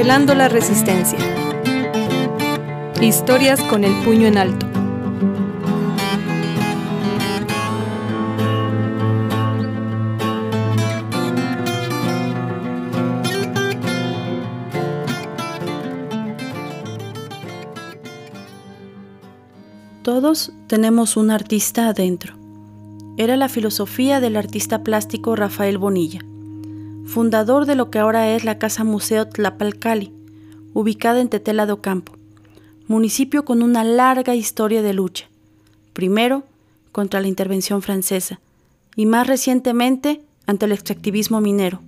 Revelando la Resistencia. Historias con el puño en alto. Todos tenemos un artista adentro. Era la filosofía del artista plástico Rafael Bonilla fundador de lo que ahora es la Casa Museo Tlapalcali, ubicada en Tetela do Campo, municipio con una larga historia de lucha, primero contra la intervención francesa y más recientemente ante el extractivismo minero.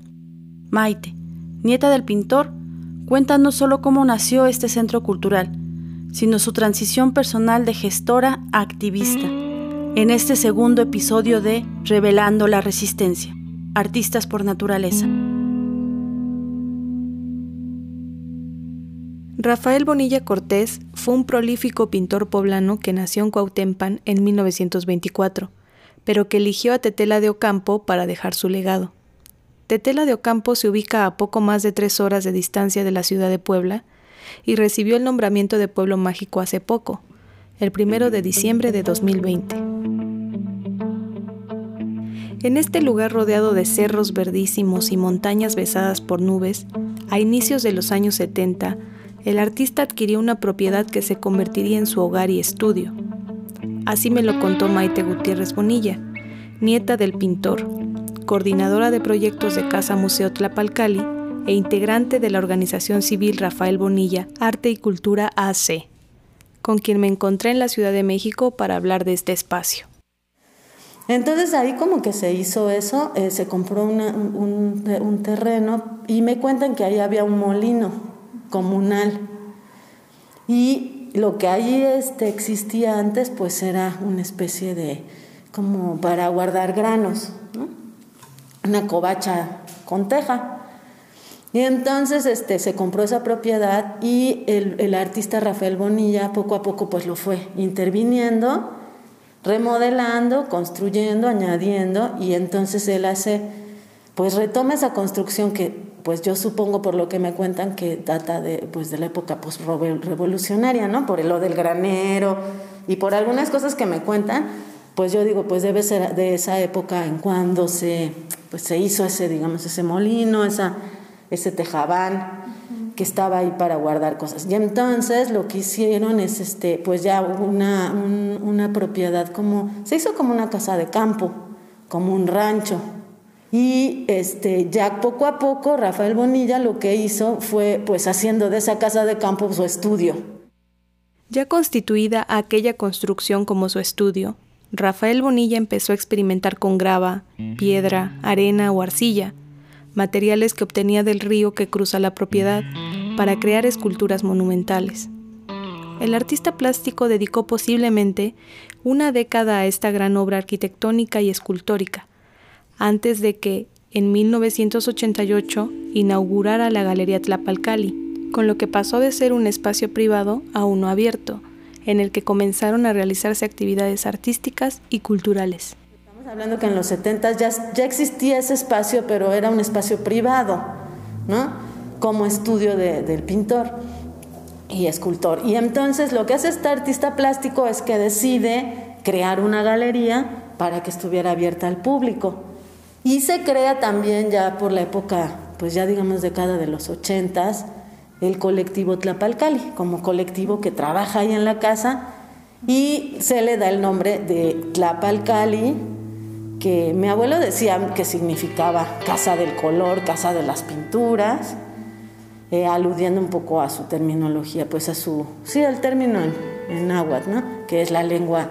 Maite, nieta del pintor, cuenta no solo cómo nació este centro cultural, sino su transición personal de gestora a activista, en este segundo episodio de Revelando la Resistencia artistas por naturaleza. Rafael Bonilla Cortés fue un prolífico pintor poblano que nació en Cuautempan en 1924, pero que eligió a Tetela de Ocampo para dejar su legado. Tetela de Ocampo se ubica a poco más de tres horas de distancia de la ciudad de Puebla y recibió el nombramiento de pueblo mágico hace poco, el primero de diciembre de 2020. En este lugar rodeado de cerros verdísimos y montañas besadas por nubes, a inicios de los años 70, el artista adquirió una propiedad que se convertiría en su hogar y estudio. Así me lo contó Maite Gutiérrez Bonilla, nieta del pintor, coordinadora de proyectos de Casa Museo Tlapalcali e integrante de la organización civil Rafael Bonilla Arte y Cultura AC, con quien me encontré en la Ciudad de México para hablar de este espacio. Entonces ahí como que se hizo eso, eh, se compró un, terreno y me cuentan que ahí había un molino comunal. Y lo que ahí este, existía antes pues era una especie de, como para guardar granos, una covacha con teja. Y entonces este, se compró esa propiedad y el, el artista Rafael Bonilla poco a poco pues lo fue interviniendo remodelando, construyendo, añadiendo y entonces él hace, pues retoma esa construcción que pues yo supongo por lo que me cuentan que data de, pues de la época revolucionaria, ¿no? Por lo del granero y por algunas cosas que me cuentan, pues yo digo, pues debe ser de esa época en cuando se, pues se hizo ese, digamos, ese molino, esa, ese tejabán que estaba ahí para guardar cosas. Y entonces lo que hicieron es, este, pues ya una, una propiedad como, se hizo como una casa de campo, como un rancho. Y este, ya poco a poco Rafael Bonilla lo que hizo fue pues haciendo de esa casa de campo su estudio. Ya constituida aquella construcción como su estudio, Rafael Bonilla empezó a experimentar con grava, piedra, arena o arcilla, materiales que obtenía del río que cruza la propiedad, para crear esculturas monumentales. El artista plástico dedicó posiblemente una década a esta gran obra arquitectónica y escultórica, antes de que, en 1988, inaugurara la Galería Tlapalcali, con lo que pasó de ser un espacio privado a uno abierto, en el que comenzaron a realizarse actividades artísticas y culturales hablando que en los 70 ya, ya existía ese espacio, pero era un espacio privado, ¿no? Como estudio del pintor y escultor. Y entonces lo que hace este artista plástico es que decide crear una galería para que estuviera abierta al público. Y se crea también ya por la época, pues ya digamos década de los 80 el colectivo Tlapalcali, como colectivo que trabaja ahí en la casa y se le da el nombre de Tlapalcali que mi abuelo decía que significaba casa del color, casa de las pinturas, eh, aludiendo un poco a su terminología, pues a su, sí, el término en, en náhuatl, ¿no? Que es la lengua,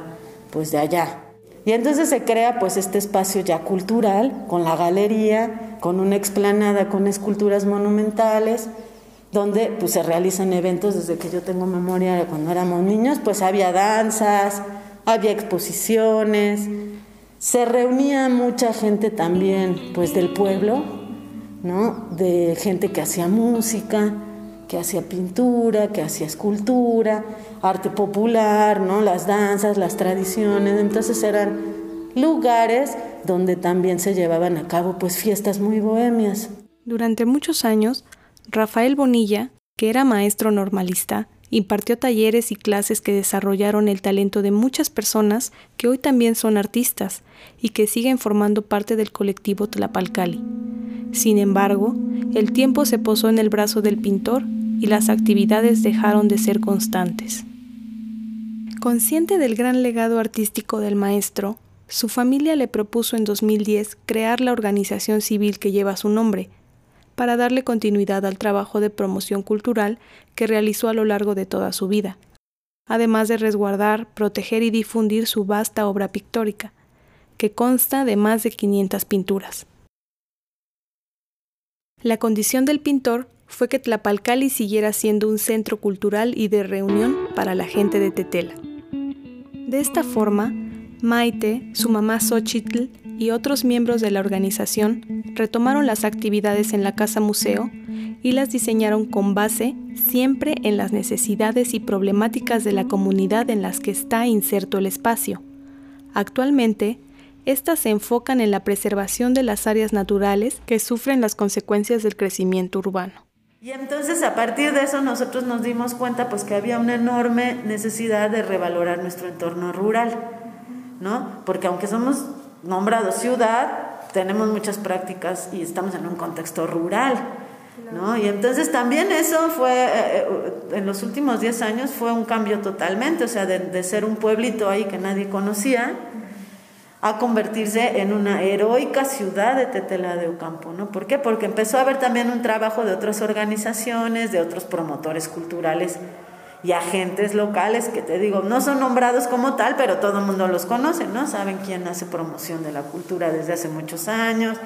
pues de allá. Y entonces se crea pues este espacio ya cultural, con la galería, con una explanada con esculturas monumentales, donde pues se realizan eventos desde que yo tengo memoria de cuando éramos niños, pues había danzas, había exposiciones, se reunía mucha gente también, pues del pueblo, ¿no? De gente que hacía música, que hacía pintura, que hacía escultura, arte popular, ¿no? Las danzas, las tradiciones. Entonces eran lugares donde también se llevaban a cabo pues fiestas muy bohemias. Durante muchos años, Rafael Bonilla, que era maestro normalista, impartió talleres y clases que desarrollaron el talento de muchas personas que hoy también son artistas y que siguen formando parte del colectivo Tlapalcali. Sin embargo, el tiempo se posó en el brazo del pintor y las actividades dejaron de ser constantes. Consciente del gran legado artístico del maestro, su familia le propuso en 2010 crear la organización civil que lleva su nombre, para darle continuidad al trabajo de promoción cultural que realizó a lo largo de toda su vida, además de resguardar, proteger y difundir su vasta obra pictórica, que consta de más de 500 pinturas. La condición del pintor fue que Tlapalcali siguiera siendo un centro cultural y de reunión para la gente de Tetela. De esta forma, Maite, su mamá Xochitl y otros miembros de la organización retomaron las actividades en la Casa Museo y las diseñaron con base siempre en las necesidades y problemáticas de la comunidad en las que está inserto el espacio. Actualmente, estas se enfocan en la preservación de las áreas naturales que sufren las consecuencias del crecimiento urbano. Y entonces a partir de eso nosotros nos dimos cuenta pues que había una enorme necesidad de revalorar nuestro entorno rural, ¿no? Porque aunque somos nombrados ciudad, tenemos muchas prácticas y estamos en un contexto rural, ¿no? Y entonces también eso fue, eh, eh, en los últimos 10 años fue un cambio totalmente, o sea, de, de ser un pueblito ahí que nadie conocía, a convertirse en una heroica ciudad de Tetela de Ocampo, ¿no? ¿Por qué? Porque empezó a haber también un trabajo de otras organizaciones, de otros promotores culturales y agentes locales que te digo, no son nombrados como tal, pero todo el mundo los conoce, ¿no? Saben quién hace promoción de la cultura desde hace muchos años,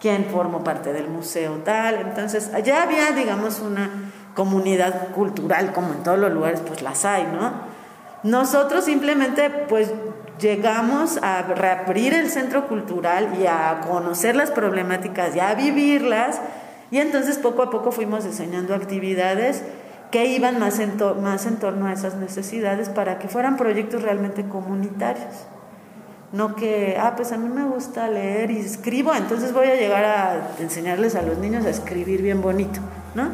quién formó parte del museo tal. Entonces, allá había, digamos, una comunidad cultural, como en todos los lugares, pues las hay, ¿no? Nosotros simplemente, pues, llegamos a reabrir el centro cultural y a conocer las problemáticas y a vivirlas, y entonces poco a poco fuimos diseñando actividades que iban más en, más en torno a esas necesidades para que fueran proyectos realmente comunitarios. No que, ah, pues a mí me gusta leer y escribo, entonces voy a llegar a enseñarles a los niños a escribir bien bonito, ¿no?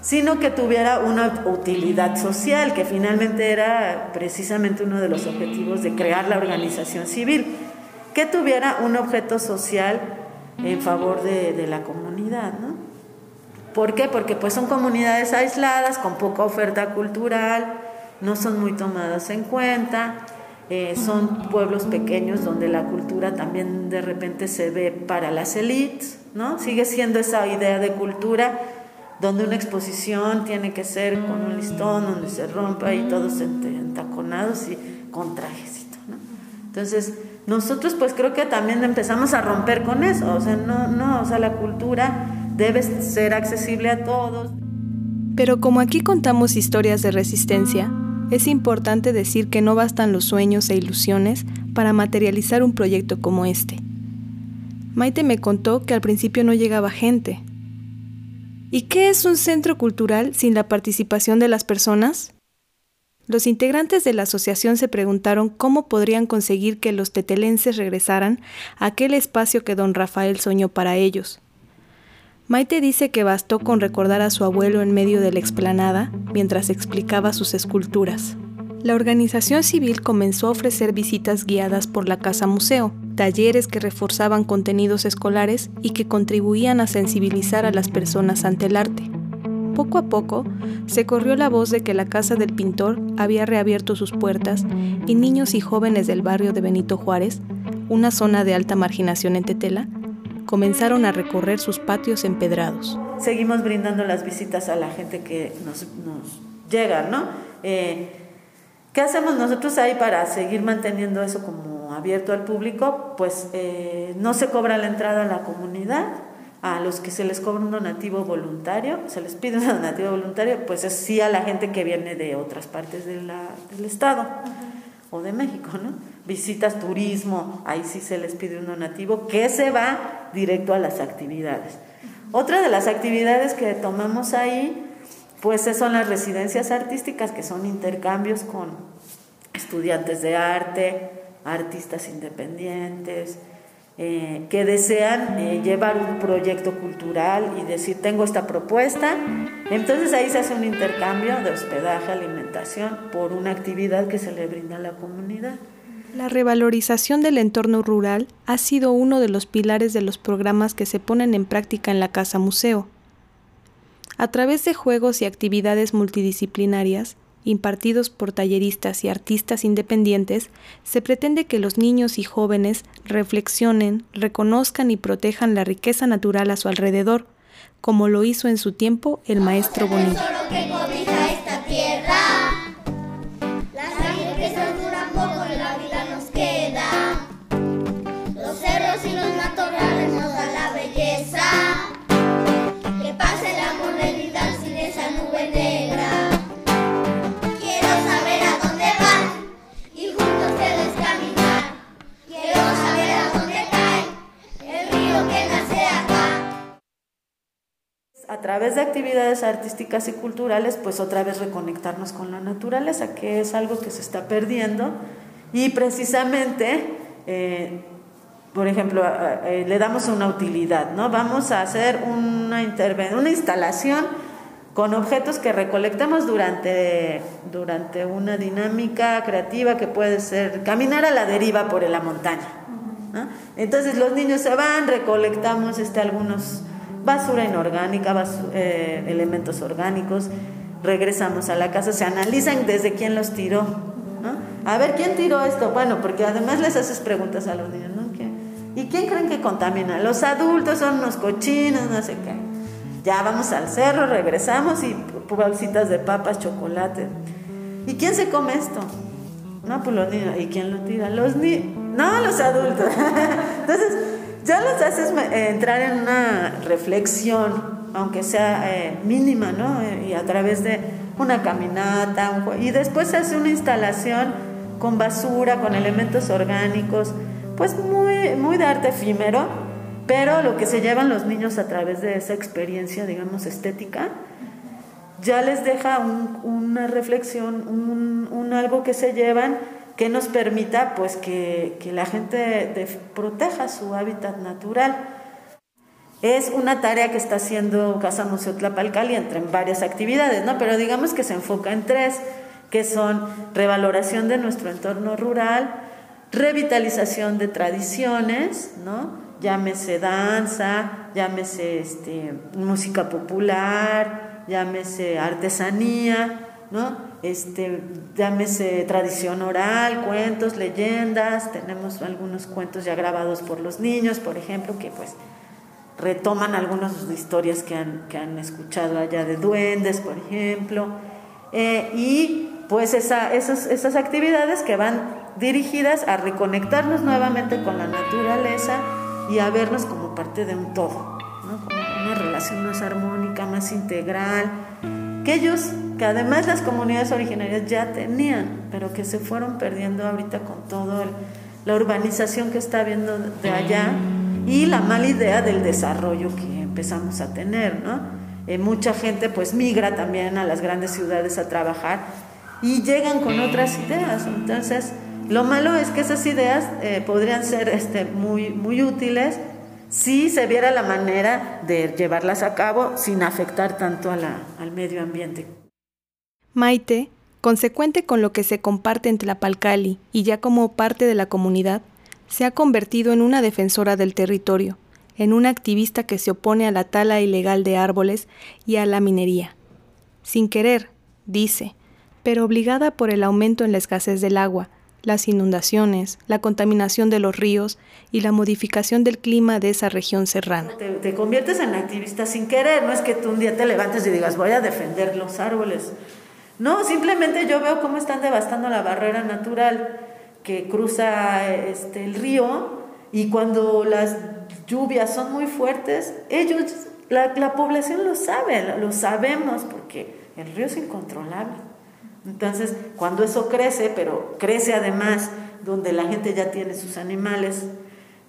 Sino que tuviera una utilidad social, que finalmente era precisamente uno de los objetivos de crear la organización civil, que tuviera un objeto social en favor de, de la comunidad, ¿no? ¿Por qué? Porque pues son comunidades aisladas, con poca oferta cultural, no son muy tomadas en cuenta, eh, son pueblos pequeños donde la cultura también de repente se ve para las élites, ¿no? Sigue siendo esa idea de cultura donde una exposición tiene que ser con un listón, donde se rompa y todos entaconados y con trajecito, ¿no? Entonces, nosotros pues creo que también empezamos a romper con eso, o sea, no, no, o sea, la cultura debe ser accesible a todos. Pero como aquí contamos historias de resistencia, es importante decir que no bastan los sueños e ilusiones para materializar un proyecto como este. Maite me contó que al principio no llegaba gente. ¿Y qué es un centro cultural sin la participación de las personas? Los integrantes de la asociación se preguntaron cómo podrían conseguir que los tetelenses regresaran a aquel espacio que don Rafael soñó para ellos, Maite dice que bastó con recordar a su abuelo en medio de la explanada mientras explicaba sus esculturas. La organización civil comenzó a ofrecer visitas guiadas por la casa museo, talleres que reforzaban contenidos escolares y que contribuían a sensibilizar a las personas ante el arte. Poco a poco se corrió la voz de que la casa del pintor había reabierto sus puertas y niños y jóvenes del barrio de Benito Juárez, una zona de alta marginación en Tetela, comenzaron a recorrer sus patios empedrados. Seguimos brindando las visitas a la gente que nos, llega, ¿no? Eh, ¿Qué hacemos nosotros ahí para seguir manteniendo eso como abierto al público? Pues eh, no se cobra la entrada a la comunidad, a los que se les cobra un donativo voluntario, se les pide un donativo voluntario, pues es sí a la gente que viene de otras partes del Estado o de México, ¿no? Visitas, turismo, ahí sí se les pide un donativo que se va directo a las actividades. Otra de las actividades que tomamos ahí, pues son las residencias artísticas, que son intercambios con estudiantes de arte, artistas independientes, eh, que desean eh, llevar un proyecto cultural y decir, tengo esta propuesta. Entonces ahí se hace un intercambio de hospedaje, alimentación, por una actividad que se le brinda a la comunidad. La revalorización del entorno rural ha sido uno de los pilares de los programas que se ponen en práctica en la Casa Museo. A través de juegos y actividades multidisciplinarias, impartidos por talleristas y artistas independientes, se pretende que los niños y jóvenes reflexionen, reconozcan y protejan la riqueza natural a su alrededor, como lo hizo en su tiempo el maestro Bonilla. Actividades artísticas y culturales, pues otra vez reconectarnos con la naturaleza, que es algo que se está perdiendo. Y precisamente, eh, por ejemplo, eh, le damos una utilidad, ¿no? Vamos a hacer una, una instalación con objetos que recolectamos durante, durante una dinámica creativa que puede ser caminar a la deriva por la montaña. Entonces los niños se van, recolectamos este, algunos basura inorgánica, eh, elementos orgánicos, regresamos a la casa, se analizan desde quién los tiró. A ver, ¿quién tiró esto? Bueno, porque además les haces preguntas a los niños, ¿no? ¿Y quién creen que contamina? Los adultos son unos cochinos, no sé qué. Ya vamos al cerro, regresamos y bolsitas de papas, chocolate. ¿Y quién se come esto? No, pues los niños. ¿Y quién lo tira? Los niños. No, los adultos. Entonces, ya los haces eh, entrar en una reflexión, aunque sea eh, mínima, ¿no? Eh, y a través de una caminata, y después se hace una instalación con basura, con elementos orgánicos, pues muy, muy de arte efímero, pero lo que se llevan los niños a través de esa experiencia, digamos, estética, ya les deja una reflexión, un, un algo que se llevan que nos permita pues que, la gente proteja su hábitat natural. Es una tarea que está haciendo Casa Museo Tlapalcali entre varias actividades, ¿no? Pero digamos que se enfoca en tres, que son revaloración de nuestro entorno rural, revitalización de tradiciones, ¿no? Llámese danza, llámese este, música popular, llámese artesanía, ¿no? Este, llámese tradición oral, cuentos, leyendas, tenemos algunos cuentos ya grabados por los niños, por ejemplo, que pues retoman algunas historias que han, que han escuchado allá de duendes, por ejemplo, eh, y pues esa, esas, esas actividades que van dirigidas a reconectarnos nuevamente con la naturaleza y a vernos como parte de un todo, ¿no? como una relación más armónica, más integral, que ellos que además las comunidades originarias ya tenían, pero que se fueron perdiendo ahorita con toda la urbanización que está habiendo de allá y la mala idea del desarrollo que empezamos a tener, ¿no? Eh, mucha gente pues migra también a las grandes ciudades a trabajar y llegan con otras ideas, entonces lo malo es que esas ideas eh, podrían ser este, muy, muy útiles si se viera la manera de llevarlas a cabo sin afectar tanto al medio ambiente. Maite, consecuente con lo que se comparte entre la Palcali y ya como parte de la comunidad, se ha convertido en una defensora del territorio, en una activista que se opone a la tala ilegal de árboles y a la minería. Sin querer, dice, pero obligada por el aumento en la escasez del agua, las inundaciones, la contaminación de los ríos y la modificación del clima de esa región serrana. Te, te, conviertes en activista sin querer, no es que tú un día te levantes y digas voy a defender los árboles. No, simplemente yo veo cómo están devastando la barrera natural que cruza este, el río y cuando las lluvias son muy fuertes, ellos, la, la población lo sabe, lo sabemos porque el río es incontrolable. Entonces, cuando eso crece, pero crece además donde la gente ya tiene sus animales,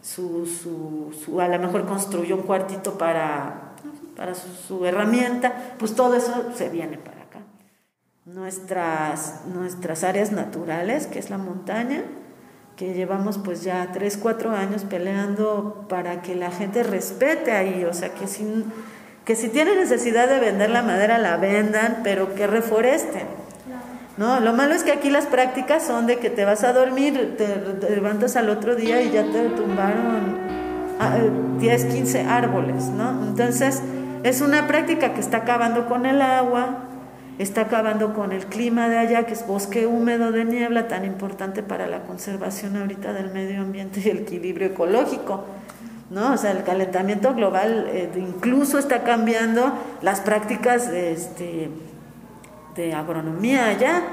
su, a lo mejor construyó un cuartito para, para su herramienta, pues todo eso se viene para nuestras, nuestras áreas naturales, que es la montaña, que llevamos pues ya tres, cuatro años peleando para que la gente respete ahí, o sea, que si, que si tiene necesidad de vender la madera la vendan, pero que reforesten. No, lo malo es que aquí las prácticas son de que te vas a dormir, te, levantas al otro día y ya te tumbaron 10, ah, 15 eh, árboles, ¿no? Entonces, es una práctica que está acabando con el agua, está acabando con el clima de allá, que es bosque húmedo de niebla, tan importante para la conservación ahorita del medio ambiente y el equilibrio ecológico. ¿no? O sea, el calentamiento global eh, incluso está cambiando las prácticas de, este, de agronomía allá.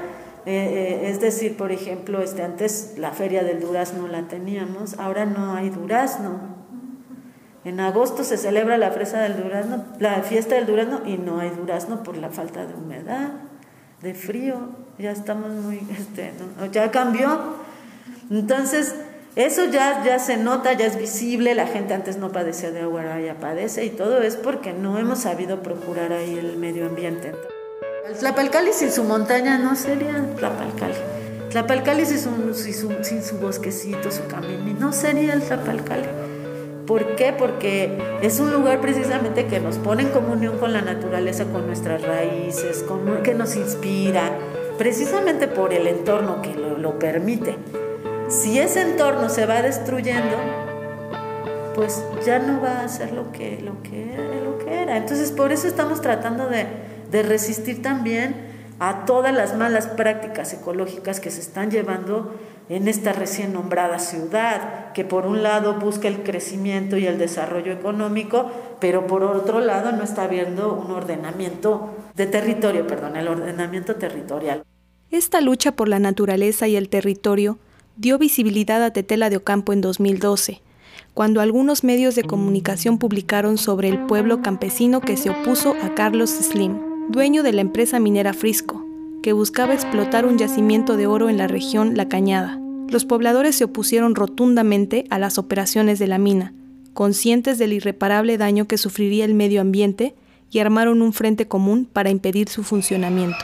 Eh, eh, es decir, por ejemplo, este, antes la feria del durazno la teníamos, ahora no hay durazno. En agosto se celebra la fresa del durazno, la fiesta del durazno y no hay durazno por la falta de humedad, de frío. Ya estamos muy, este, ya cambió. Entonces, eso ya, ya se nota, ya es visible. La gente antes no padecía de agua, ahora ya padece y todo es porque no hemos sabido procurar ahí el medio ambiente. Tlapalcali sin su montaña no sería Tlapalcali. Tlapalcali sin su, sin su, sin su bosquecito, su camino, no sería el Tlapalcali. ¿Por qué? Porque es un lugar precisamente que nos pone en comunión con la naturaleza, con nuestras raíces, con, que nos inspira, precisamente por el entorno que lo, permite. Si ese entorno se va destruyendo, pues ya no va a ser lo que, lo que, lo que era. Entonces por eso estamos tratando de, de resistir también a todas las malas prácticas ecológicas que se están llevando en esta recién nombrada ciudad, que por un lado busca el crecimiento y el desarrollo económico, pero por otro lado no está viendo un ordenamiento de territorio, perdón, el ordenamiento territorial. Esta lucha por la naturaleza y el territorio dio visibilidad a Tetela de Ocampo en 2012, cuando algunos medios de comunicación publicaron sobre el pueblo campesino que se opuso a Carlos Slim, dueño de la empresa minera Frisco, que buscaba explotar un yacimiento de oro en la región La Cañada. Los pobladores se opusieron rotundamente a las operaciones de la mina, conscientes del irreparable daño que sufriría el medio ambiente y armaron un frente común para impedir su funcionamiento.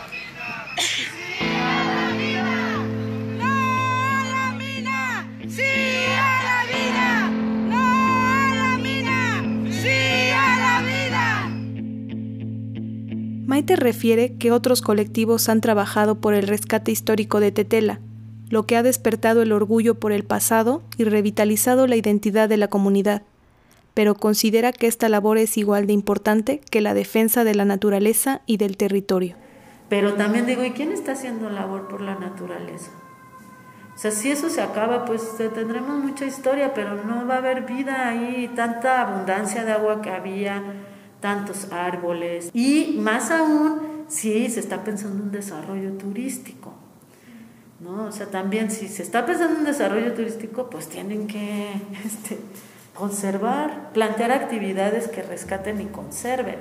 Maite refiere que otros colectivos han trabajado por el rescate histórico de Tetela, lo que ha despertado el orgullo por el pasado y revitalizado la identidad de la comunidad, pero considera que esta labor es igual de importante que la defensa de la naturaleza y del territorio. Pero también digo, ¿y quién está haciendo labor por la naturaleza? O sea, si eso se acaba, pues tendremos mucha historia, pero no va a haber vida ahí, tanta abundancia de agua que había, tantos árboles. Y más aún, si se está pensando en un desarrollo turístico. ¿no? O sea, también si se está pensando en un desarrollo turístico, pues tienen que este, conservar, plantear actividades que rescaten y conserven.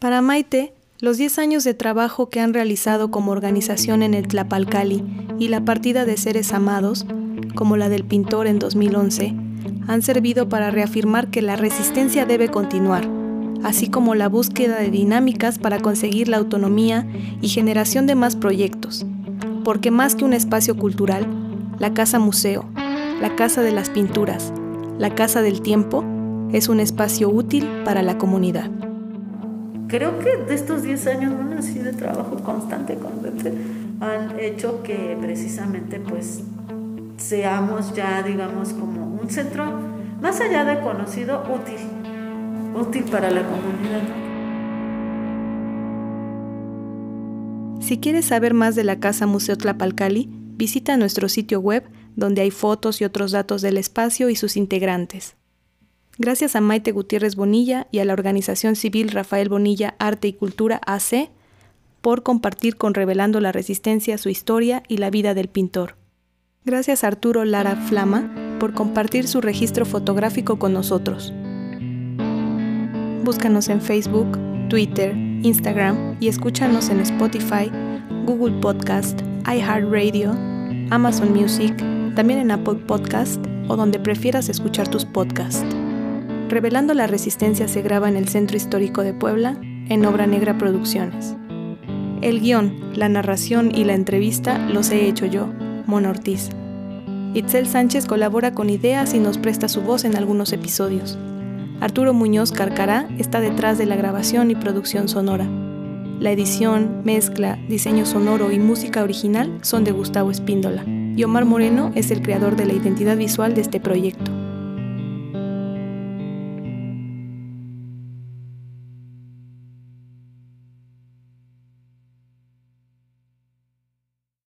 Para Maite, los 10 años de trabajo que han realizado como organización en el Tlapalcali y la partida de seres amados, como la del pintor en 2011, han servido para reafirmar que la resistencia debe continuar, así como la búsqueda de dinámicas para conseguir la autonomía y generación de más proyectos, porque más que un espacio cultural, la Casa Museo, la Casa de las Pinturas, la Casa del Tiempo, es un espacio útil para la comunidad. Creo que de estos 10 años, bueno, así de trabajo constante, constante, han hecho que precisamente pues seamos ya, digamos, como un centro más allá de conocido, útil, útil para la comunidad. Si quieres saber más de la Casa Museo Tlapalcali, visita nuestro sitio web donde hay fotos y otros datos del espacio y sus integrantes. Gracias a Maite Gutiérrez Bonilla y a la organización civil Rafael Bonilla Arte y Cultura AC por compartir con Revelando la Resistencia su historia y la vida del pintor. Gracias a Arturo Lara Flama por compartir su registro fotográfico con nosotros. Búscanos en Facebook, Twitter, Instagram y escúchanos en Spotify, Google Podcast, iHeartRadio, Amazon Music, también en Apple Podcast o donde prefieras escuchar tus podcasts. Revelando la Resistencia se graba en el Centro Histórico de Puebla, en Obra Negra Producciones. El guion, la narración y la entrevista los he hecho yo, Mon Ortiz. Itzel Sánchez colabora con ideas y nos presta su voz en algunos episodios. Arturo Muñoz Carcará está detrás de la grabación y producción sonora. La edición, mezcla, diseño sonoro y música original son de Gustavo Espíndola. Y Omar Moreno es el creador de la identidad visual de este proyecto.